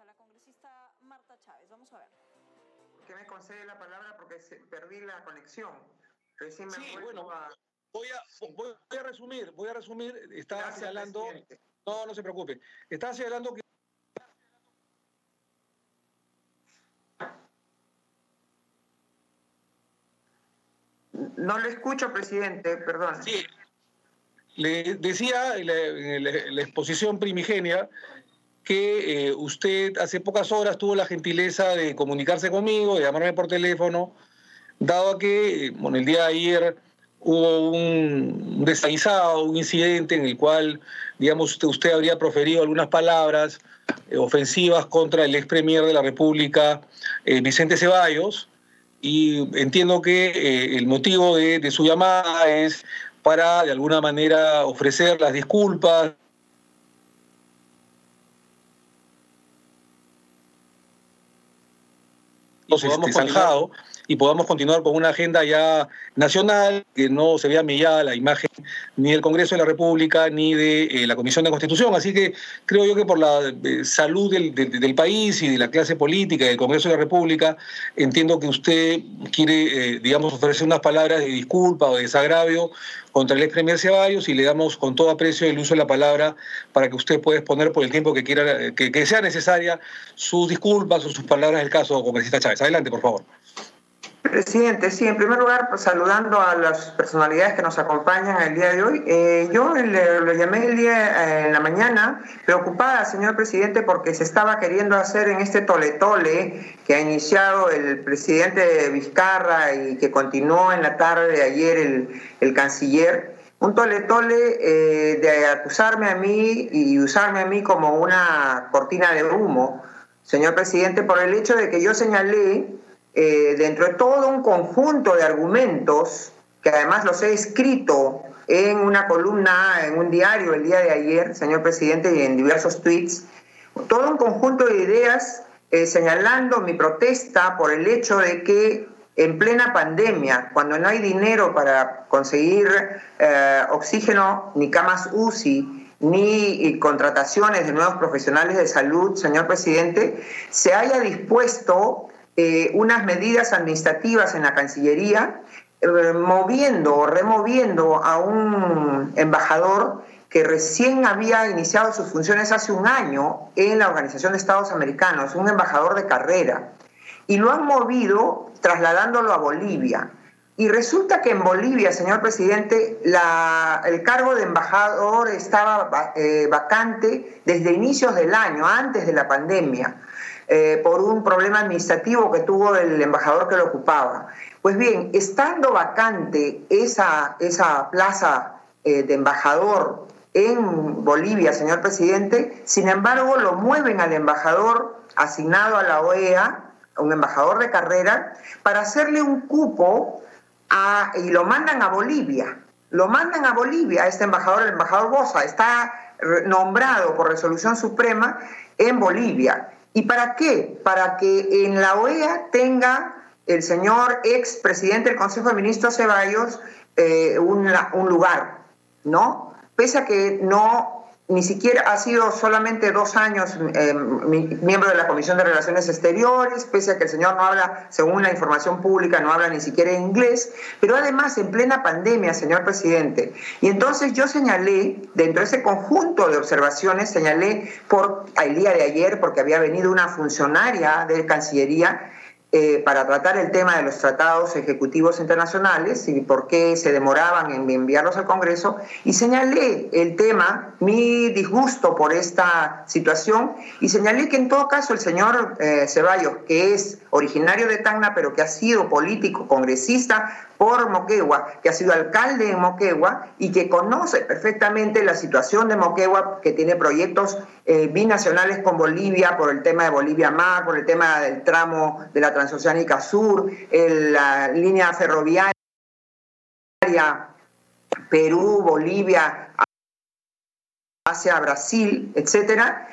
a la congresista Marta Chávez. Vamos a ver. ¿Qué me concede la palabra? Porque perdí la conexión. Recién me Sí, bueno, a- Voy a, voy a resumir, voy a resumir. Estaba Gracias, señalando. presidente. No, no se preocupe. Estaba señalando que. No le escucho, presidente, perdón. Sí. Le decía la- en la exposición primigenia que eh, usted hace pocas horas tuvo la gentileza de comunicarse conmigo, de llamarme por teléfono, dado que eh, bueno, el día de ayer hubo un, desaguisado, un incidente en el cual, digamos, usted, habría proferido algunas palabras eh, ofensivas contra el ex premier de la República, Vicente Ceballos, y entiendo que el motivo de su llamada es para, de alguna manera, ofrecer las disculpas este, zanjado y podamos continuar con una agenda ya nacional que no se vea mellada la imagen ni del Congreso de la República ni de eh, la Comisión de Constitución. Así que creo yo que por la eh, salud del, del- país y de la clase política y del Congreso de la República, entiendo que usted quiere, eh, digamos, ofrecer unas palabras de disculpa o de desagravio contra el ex premier Ceballos y le damos con todo aprecio el uso de la palabra para que usted pueda exponer por el tiempo que quiera, que, que sea necesaria sus disculpas o sus palabras del caso, congresista Chávez. Adelante, por favor. Presidente, sí, en primer lugar, pues, saludando a las personalidades que nos acompañan el día de hoy. Eh, yo le, llamé el día eh, en la mañana, preocupada, señor presidente, porque se estaba queriendo hacer en este tole-tole que ha iniciado el presidente Vizcarra y que continuó en la tarde de ayer el, el canciller, un tole-tole eh, de acusarme a mí y usarme a mí como una cortina de humo, señor presidente, por el hecho de que yo señalé eh, dentro de todo un conjunto de argumentos, que además los he escrito en una columna, en un diario el día de ayer, señor presidente, y en diversos tweets, todo un conjunto de ideas eh, señalando mi protesta por el hecho de que en plena pandemia, cuando no hay dinero para conseguir eh, oxígeno ni camas UCI, ni contrataciones de nuevos profesionales de salud, señor presidente, se haya dispuesto eh, unas medidas administrativas en la Cancillería, eh, moviendo o removiendo a un embajador que recién había iniciado sus funciones hace un año en la Organización de Estados Americanos, un embajador de carrera, y lo han movido trasladándolo a Bolivia. Y resulta que en Bolivia, señor presidente, la- el cargo de embajador estaba eh, vacante desde inicios del año, antes de la pandemia, eh, por un problema administrativo que tuvo el embajador que lo ocupaba. Pues bien, estando vacante esa, esa plaza eh, de embajador en Bolivia, señor presidente, sin embargo lo mueven al embajador asignado a la OEA, un embajador de carrera, para hacerle un cupo y lo mandan a Bolivia. Lo mandan a Bolivia, a este embajador, el embajador Bosa, está nombrado por resolución suprema en Bolivia. ¿Y para qué? Para que en la OEA tenga el señor ex presidente del Consejo de Ministros Ceballos eh, un, un lugar, ¿no? Pese a que no, ni siquiera ha sido solamente dos años eh, mi- miembro de la Comisión de Relaciones Exteriores, pese a que el señor no habla, según la información pública, no habla ni siquiera inglés, pero además en plena pandemia, señor presidente. Y entonces yo señalé, dentro de ese conjunto de observaciones, señalé por el día de ayer, porque había venido una funcionaria de Cancillería, eh, para tratar el tema de los tratados ejecutivos internacionales y por qué se demoraban en enviarlos al Congreso, y señalé el tema, mi disgusto por esta situación, y señalé que en todo caso el señor eh, Ceballos, que es originario de Tacna, pero que ha sido político, congresista por Moquegua, que ha sido alcalde en Moquegua y que conoce perfectamente la situación de Moquegua, que tiene proyectos eh, binacionales con Bolivia por el tema de Bolivia Mar, por el tema del tramo de la Transoceánica Sur, la línea ferroviaria Perú, Bolivia, hacia Brasil, etcétera.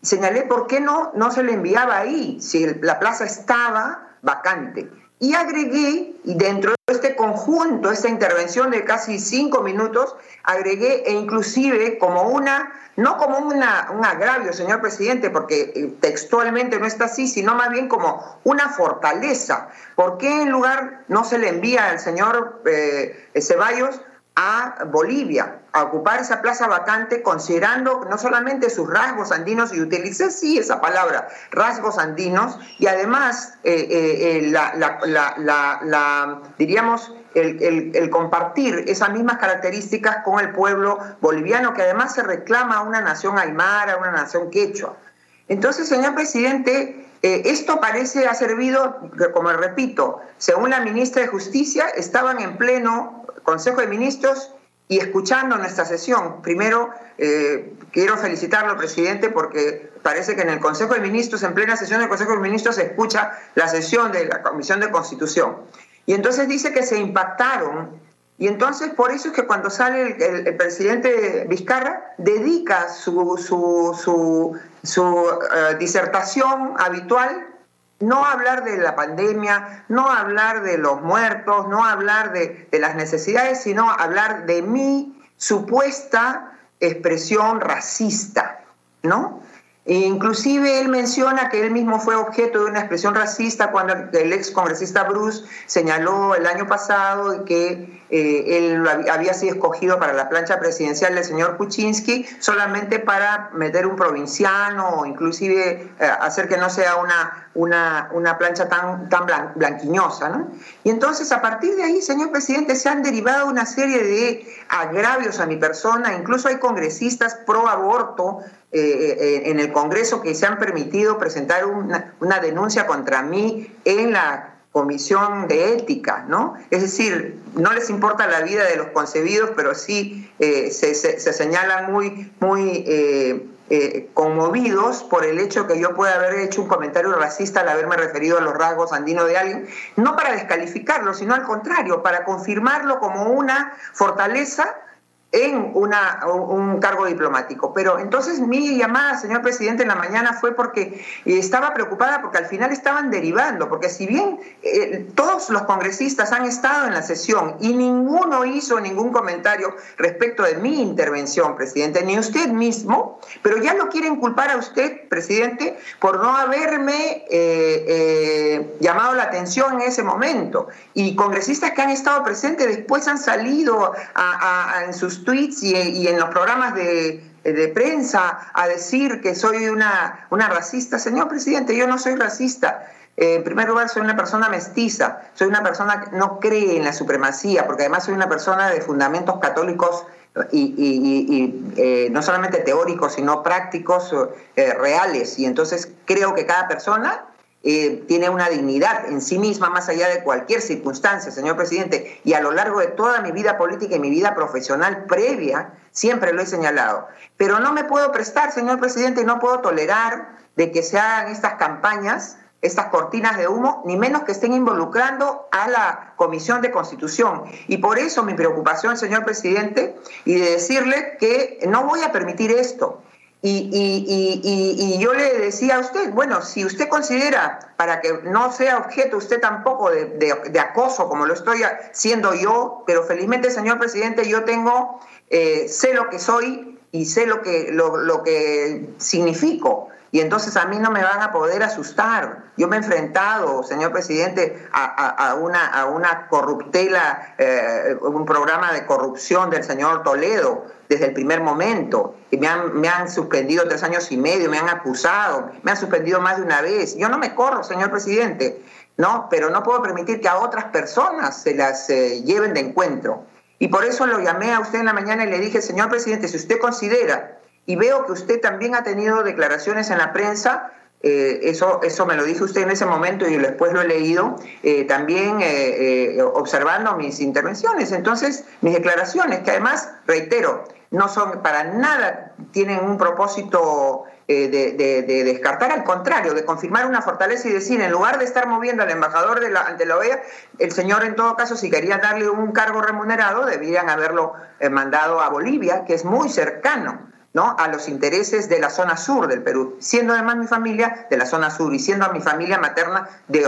Señalé por qué no, no se le enviaba ahí, si la plaza estaba vacante. Y agregué, dentro de este conjunto, conjunto, esta intervención de casi cinco minutos, agregué e inclusive como una, no como una, un agravio, señor presidente, porque eh, textualmente no está así, sino más bien como una fortaleza. ¿Por qué en lugar no se le envía al señor eh, Ceballos a Bolivia, a ocupar esa plaza vacante, considerando no solamente sus rasgos andinos, y utilicé sí esa palabra, rasgos andinos, y además, eh, eh, eh, la, diríamos, el, compartir esas mismas características con el pueblo boliviano, que además se reclama una nación aymara, una nación quechua. Entonces, señor presidente, esto parece ha servido, como repito, según la ministra de Justicia, estaban en pleno Consejo de Ministros y escuchando nuestra sesión. Primero, eh, quiero felicitarlo, presidente, porque parece que en el Consejo de Ministros, en plena sesión del Consejo de Ministros, se escucha la sesión de la Comisión de Constitución. Y entonces dice que se impactaron. Y entonces por eso es que cuando sale el, presidente Vizcarra, dedica su, su, su, eh, disertación habitual no hablar de la pandemia, no hablar de los muertos, no hablar de, las necesidades, sino hablar de mi supuesta expresión racista, ¿no? E inclusive él menciona que él mismo fue objeto de una expresión racista cuando el ex congresista Bruce señaló el año pasado que eh, él había sido escogido para la plancha presidencial del señor Kuczynski solamente para meter un provinciano o inclusive eh, hacer que no sea una, una, una plancha tan, tan blanquiñosa. ¿no? Y entonces a partir de ahí, señor presidente, se han derivado una serie de agravios a mi persona, incluso hay congresistas pro aborto eh, eh, en el Congreso que se han permitido presentar una, una, denuncia contra mí en la Comisión de Ética, ¿no? Es decir, no les importa la vida de los concebidos, pero sí eh, se, se, señalan muy, muy conmovidos por el hecho que yo pueda haber hecho un comentario racista al haberme referido a los rasgos andinos de alguien, no para descalificarlo, sino al contrario, para confirmarlo como una fortaleza en una, un cargo diplomático. Pero entonces mi llamada, señor presidente, en la mañana fue porque estaba preocupada porque al final estaban derivando, porque si bien eh, todos los congresistas han estado en la sesión y ninguno hizo ningún comentario respecto de mi intervención, presidente, ni usted mismo, pero ya no quieren culpar a usted, presidente, por no haberme eh, eh, llamado la atención en ese momento. Y congresistas que han estado presentes después han salido a, en sus tweets y, en los programas de, prensa a decir que soy una, una racista. Señor presidente, yo no soy racista. en primer lugar, soy una persona mestiza, soy una persona que no cree en la supremacía, porque además soy una persona de fundamentos católicos y, eh, no solamente teóricos, sino prácticos, eh, reales. Y entonces creo que cada persona eh, tiene una dignidad en sí misma más allá de cualquier circunstancia, señor presidente, y a lo largo de toda mi vida política y mi vida profesional previa, siempre lo he señalado. Pero no me puedo prestar, señor presidente, y no puedo tolerar de que se hagan estas campañas, estas cortinas de humo, ni menos que estén involucrando a la Comisión de Constitución. Y por eso mi preocupación, señor presidente, y de decirle que no voy a permitir esto. Y, y, yo le decía a usted, bueno, si usted considera, para que no sea objeto usted tampoco de, acoso como lo estoy haciendo yo, pero felizmente, señor presidente, yo tengo, eh, sé lo que soy y sé lo que, lo, lo que significo. Y entonces a mí no me van a poder asustar. Yo me he enfrentado, señor presidente, a, una, a una corruptela, eh, un programa de corrupción del señor Toledo desde el primer momento. Y me han, me han suspendido tres años y medio, me han acusado, me han suspendido más de una vez. Yo no me corro, señor presidente, ¿no? Pero no puedo permitir que a otras personas se las eh, lleven de encuentro. Y por eso lo llamé a usted en la mañana y le dije, señor presidente, si usted considera y veo que usted también ha tenido declaraciones en la prensa, eh, eso, eso me lo dijo usted en ese momento y después lo he leído, eh, también eh, observando mis intervenciones. Entonces, mis declaraciones, que además, reitero, no son para nada, tienen un propósito de, de, descartar, al contrario, de confirmar una fortaleza y decir, en lugar de estar moviendo al embajador de la, ante la OEA, el señor en todo caso, si quería darle un cargo remunerado, debían haberlo mandado a Bolivia, que es muy cercano a los intereses de la zona sur del Perú, siendo además mi familia de la zona sur y siendo mi familia materna de,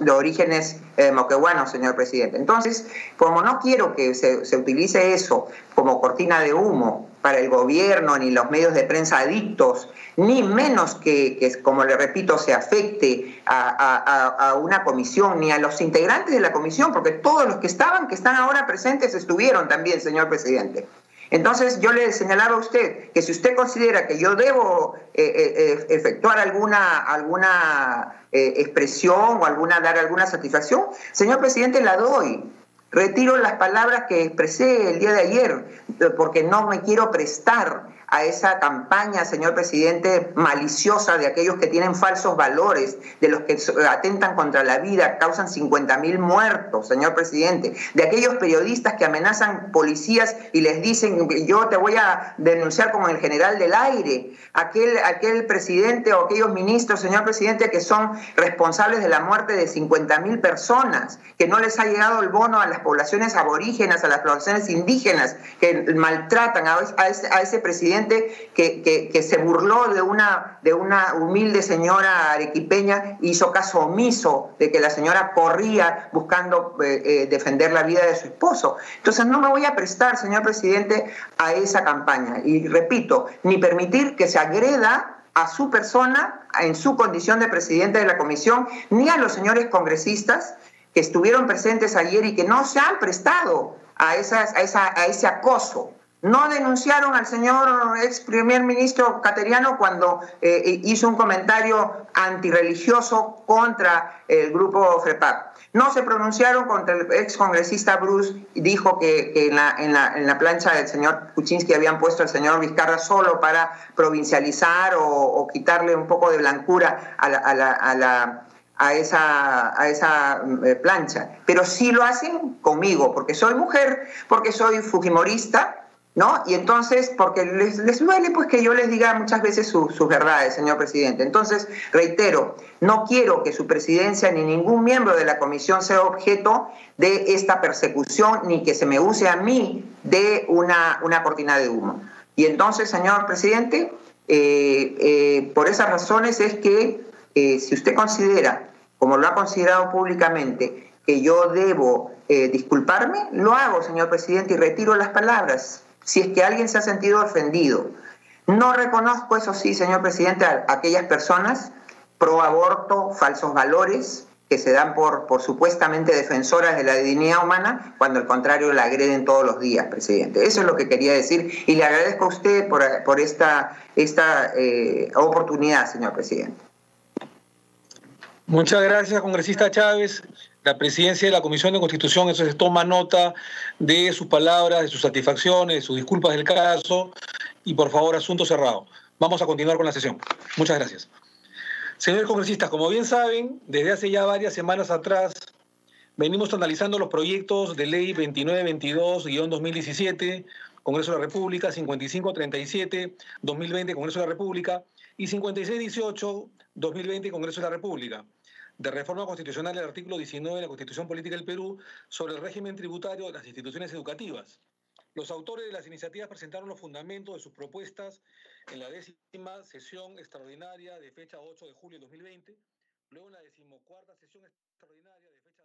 de orígenes eh, moquehuanos, señor presidente. Entonces, como no quiero que se, se utilice eso como cortina de humo para el gobierno ni los medios de prensa adictos, ni menos que, como le repito, se afecte a, una comisión, ni a los integrantes de la comisión, porque todos los que estaban, que están ahora presentes, estuvieron también, señor presidente. Entonces yo le señalaba a usted que si usted considera que yo debo eh, eh, efectuar alguna, alguna eh, expresión o alguna, dar alguna satisfacción, señor presidente, la doy. Retiro las palabras que expresé el día de ayer, porque no me quiero prestar a esa campaña, señor presidente, maliciosa de aquellos que tienen falsos valores, de los que atentan contra la vida, causan 50 mil muertos, señor presidente, de aquellos periodistas que amenazan policías y les dicen, yo te voy a denunciar como el general del aire, aquel, aquel presidente o aquellos ministros, señor presidente, que son responsables de la muerte de 50 mil personas, que no les ha llegado el bono a las poblaciones aborígenas, a las poblaciones indígenas, que maltratan a ese presidente que, se burló de una, de una humilde señora arequipeña, hizo caso omiso de que la señora corría buscando eh, eh, defender la vida de su esposo. Entonces no me voy a prestar, señor presidente, a esa campaña. Y repito, ni permitir que se agreda a su persona en su condición de presidente de la comisión, ni a los señores congresistas que estuvieron presentes ayer y que no se han prestado a, esas, a, esa, a ese acoso. No denunciaron al señor ex primer ministro Cateriano cuando eh, hizo un comentario antirreligioso contra el grupo FREPAC. No se pronunciaron contra el ex congresista Bruce, dijo que, en, la, plancha del señor Kuczynski habían puesto al señor Vizcarra solo para provincializar o, quitarle un poco de blancura a esa eh, plancha, pero sí lo hacen conmigo, porque soy mujer, porque soy fujimorista, ¿no? Y entonces, porque les, les, duele pues que yo les diga muchas veces su, sus verdades, señor presidente. Entonces, reitero, no quiero que su presidencia ni ningún miembro de la comisión sea objeto de esta persecución, ni que se me use a mí de una, una cortina de humo. Y entonces, señor presidente, eh, eh, por esas razones es que eh, si usted considera, como lo ha considerado públicamente, que yo debo disculparme, lo hago, señor presidente, y retiro las palabras si es que alguien se ha sentido ofendido. No reconozco, eso sí, señor presidente, a aquellas personas pro aborto, falsos valores, que se dan por, por supuestamente defensoras de la dignidad humana, cuando al contrario la agreden todos los días, presidente. Eso es lo que quería decir y le agradezco a usted por, por esta, esta eh, oportunidad, señor presidente. Muchas gracias, congresista Chávez la presidencia de la Comisión de Constitución, se toma nota de sus palabras, de sus satisfacciones, de sus disculpas del caso y por favor, asunto cerrado. Vamos a continuar con la sesión. Muchas gracias. Señores congresistas, como bien saben, desde hace ya varias semanas atrás venimos analizando los proyectos de ley 2922-2017, Congreso de la República, 5537-2020, Congreso de la República, y 5618-2020, Congreso de la República de reforma constitucional del artículo 19 de la Constitución Política del Perú sobre el régimen tributario de las instituciones educativas. Los autores de las iniciativas presentaron los fundamentos de sus propuestas en la décima sesión extraordinaria de fecha 8 de julio de 2020, luego en la decimocuarta sesión extraordinaria de